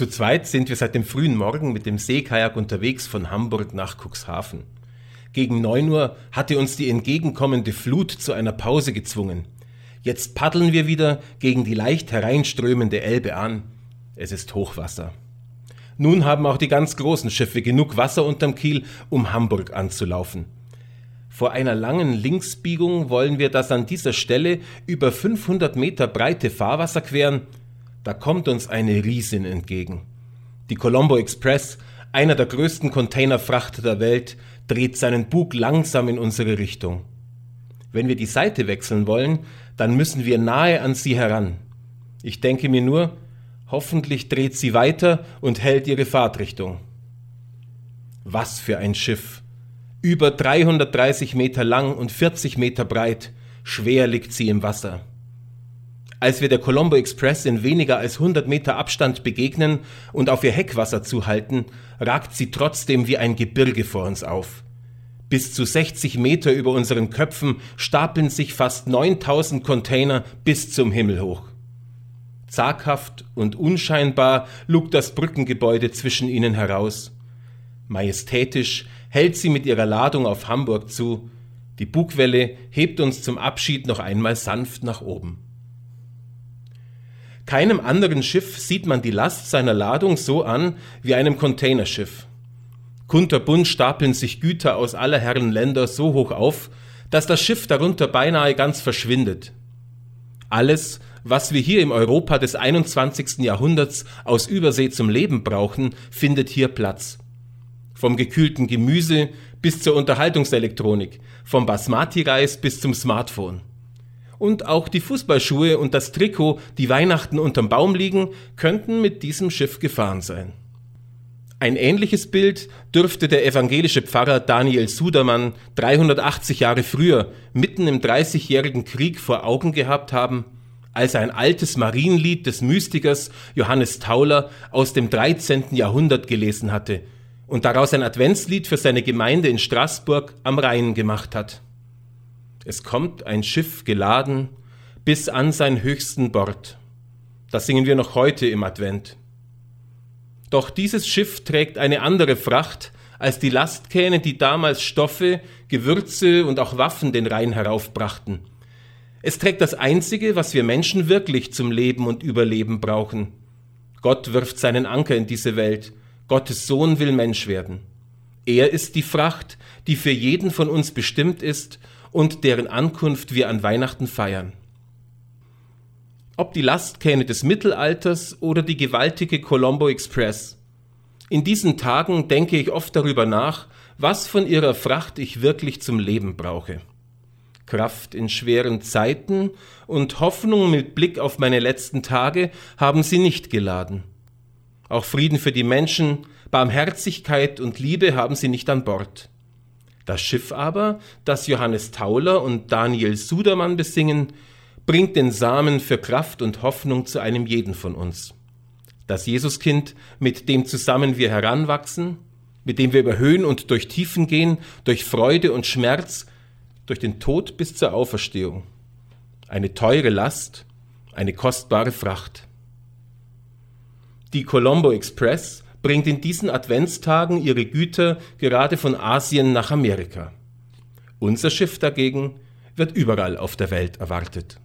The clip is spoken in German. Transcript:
Zu zweit sind wir seit dem frühen Morgen mit dem Seekajak unterwegs von Hamburg nach Cuxhaven. Gegen neun Uhr hatte uns die entgegenkommende Flut zu einer Pause gezwungen. Jetzt paddeln wir wieder gegen die leicht hereinströmende Elbe an. Es ist Hochwasser. Nun haben auch die ganz großen Schiffe genug Wasser unterm Kiel, um Hamburg anzulaufen. Vor einer langen Linksbiegung wollen wir das an dieser Stelle über 500 Meter breite Fahrwasser queren. Da kommt uns eine Riesin entgegen. Die Colombo Express, einer der größten Containerfrachter der Welt, dreht seinen Bug langsam in unsere Richtung. Wenn wir die Seite wechseln wollen, dann müssen wir nahe an sie heran. Ich denke mir nur, hoffentlich dreht sie weiter und hält ihre Fahrtrichtung. Was für ein Schiff! Über 330 Meter lang und 40 Meter breit, schwer liegt sie im Wasser. Als wir der Colombo Express in weniger als 100 Meter Abstand begegnen und auf ihr Heckwasser zuhalten, ragt sie trotzdem wie ein Gebirge vor uns auf. Bis zu 60 Meter über unseren Köpfen stapeln sich fast 9000 Container bis zum Himmel hoch. Zaghaft und unscheinbar lugt das Brückengebäude zwischen ihnen heraus. Majestätisch hält sie mit ihrer Ladung auf Hamburg zu. Die Bugwelle hebt uns zum Abschied noch einmal sanft nach oben. Keinem anderen Schiff sieht man die Last seiner Ladung so an wie einem Containerschiff. Kunterbunt stapeln sich Güter aus aller Herren Länder so hoch auf, dass das Schiff darunter beinahe ganz verschwindet. Alles, was wir hier im Europa des 21. Jahrhunderts aus Übersee zum Leben brauchen, findet hier Platz. Vom gekühlten Gemüse bis zur Unterhaltungselektronik, vom Basmati-Reis bis zum Smartphone. Und auch die Fußballschuhe und das Trikot, die Weihnachten unterm Baum liegen, könnten mit diesem Schiff gefahren sein. Ein ähnliches Bild dürfte der evangelische Pfarrer Daniel Sudermann 380 Jahre früher, mitten im Dreißigjährigen Krieg vor Augen gehabt haben, als er ein altes Marienlied des Mystikers Johannes Tauler aus dem 13. Jahrhundert gelesen hatte und daraus ein Adventslied für seine Gemeinde in Straßburg am Rhein gemacht hat. Es kommt ein Schiff geladen bis an sein höchsten Bord. Das singen wir noch heute im Advent. Doch dieses Schiff trägt eine andere Fracht als die Lastkähne, die damals Stoffe, Gewürze und auch Waffen den Rhein heraufbrachten. Es trägt das Einzige, was wir Menschen wirklich zum Leben und Überleben brauchen. Gott wirft seinen Anker in diese Welt. Gottes Sohn will Mensch werden. Er ist die Fracht, die für jeden von uns bestimmt ist und deren Ankunft wir an Weihnachten feiern ob die Lastkähne des Mittelalters oder die gewaltige Colombo Express. In diesen Tagen denke ich oft darüber nach, was von ihrer Fracht ich wirklich zum Leben brauche. Kraft in schweren Zeiten und Hoffnung mit Blick auf meine letzten Tage haben sie nicht geladen. Auch Frieden für die Menschen, Barmherzigkeit und Liebe haben sie nicht an Bord. Das Schiff aber, das Johannes Tauler und Daniel Sudermann besingen, bringt den Samen für Kraft und Hoffnung zu einem jeden von uns. Das Jesuskind, mit dem zusammen wir heranwachsen, mit dem wir über Höhen und durch Tiefen gehen, durch Freude und Schmerz, durch den Tod bis zur Auferstehung. Eine teure Last, eine kostbare Fracht. Die Colombo Express bringt in diesen Adventstagen ihre Güter gerade von Asien nach Amerika. Unser Schiff dagegen wird überall auf der Welt erwartet.